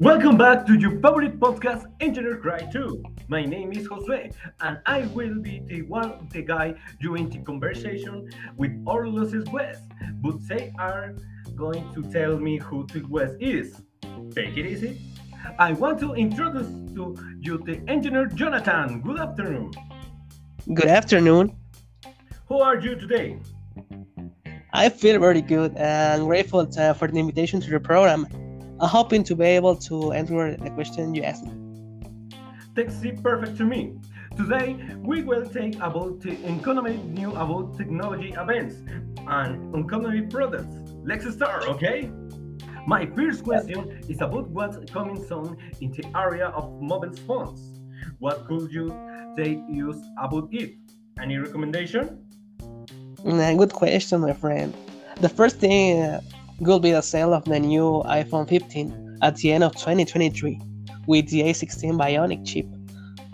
Welcome back to your favorite podcast, Engineer Cry 2. My name is Josue, and I will be the one, the guy during the conversation with Orlosis West. But they are going to tell me who the West is. Take it easy. I want to introduce to you the engineer Jonathan. Good afternoon. Good afternoon. Who are you today? I feel very good and grateful to, for the invitation to the program. I'm hoping to be able to answer the question you asked me. It perfect to me. Today we will take about the economy new about technology events and economy products. Let's start, okay? My first question is about what's coming soon in the area of mobile phones. What could you take use about it? Any recommendation? Mm, Good question, my friend. The first thing uh, will be the sale of the new iPhone 15 at the end of 2023 with the A16 Bionic chip,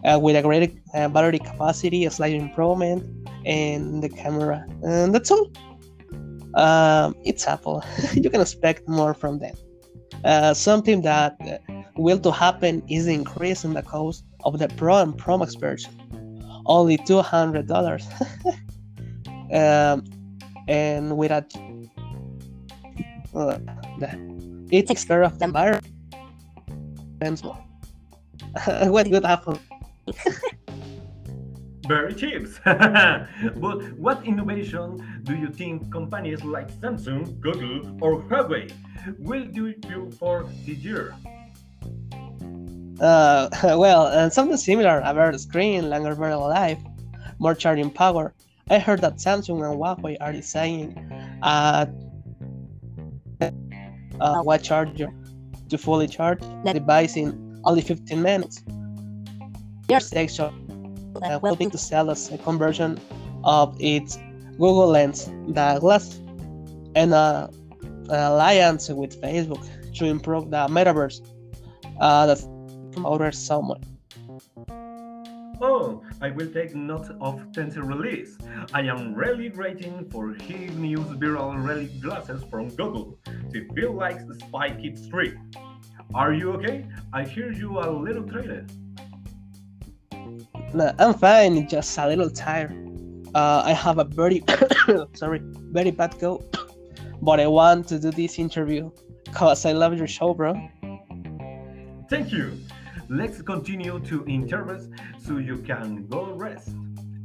uh, with a greater uh, battery capacity, a slight improvement, and the camera. And that's all. Um, it's Apple. you can expect more from them. Uh, something that uh, will to happen is the increase in the cost of the Pro and Pro Max version. Only two hundred dollars. um, and with a uh, the, it takes care of the environment. And what could happen? Very cheap. but what innovation do you think companies like Samsung, Google, or Huawei will do for this year? Uh, well, and something similar: a better screen, longer battery life, more charging power. I heard that Samsung and Huawei are designing a, a watch charger to fully charge the device in only 15 minutes. Their section uh, will be to sell a second version of its Google Lens, the glass, and a, an alliance with Facebook to improve the metaverse. Uh, that's over someone. Oh, I will take note of Tensor release. I am really waiting for his new viral relic glasses from Google to feel like Spy Kids 3. Are you okay? I hear you are a little trailer. No, I'm fine, just a little tired. Uh, I have a very sorry, very bad cold, but I want to do this interview cause I love your show, bro. Thank you. Let's continue to interviews so you can go rest.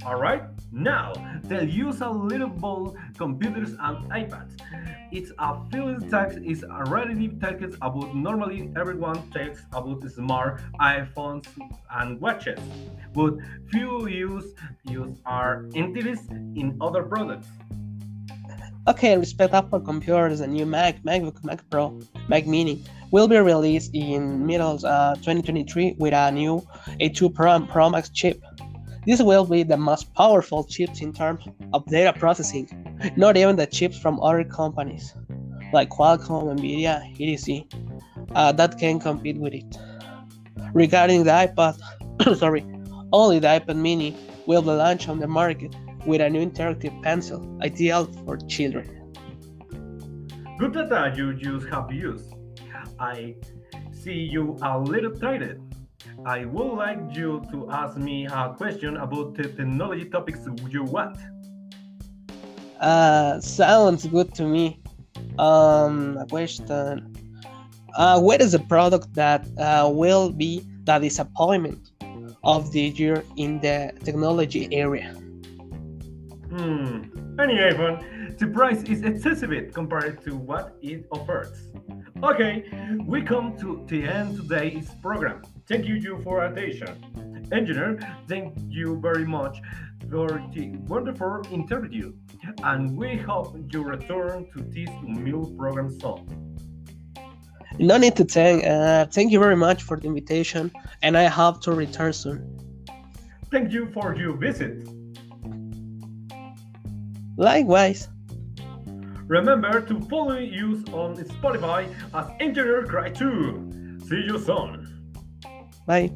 Alright? Now, they'll use a little ball computers and iPads. It's a field tax is already talked about normally everyone talks about smart iPhones and watches, but few use use are interested in other products. Okay, respect Apple computers, the new Mac, MacBook, Mac Pro, Mac Mini will be released in middle uh, 2023 with a new A2 Pro Pro Max chip. This will be the most powerful chips in terms of data processing, not even the chips from other companies like Qualcomm, Nvidia, etc. Uh, that can compete with it. Regarding the iPad, sorry, only the iPad Mini will be launched on the market with a new interactive pencil, ideal for children. Good data you just have used. I see you a little tired. I would like you to ask me a question about the technology topics you want. Uh, sounds good to me. Um, a question. Uh, what is the product that uh, will be the disappointment of the year in the technology area? Hmm. Any iPhone, the price is excessive compared to what it offers. Okay, we come to the end of today's program. Thank you, you for attention. Engineer, thank you very much for the wonderful interview, and we hope you return to this new program soon. No need to thank. Uh, thank you very much for the invitation, and I hope to return soon. Thank you for your visit. Likewise. Remember to follow us on Spotify as Engineer Cry 2. See you soon. Bye.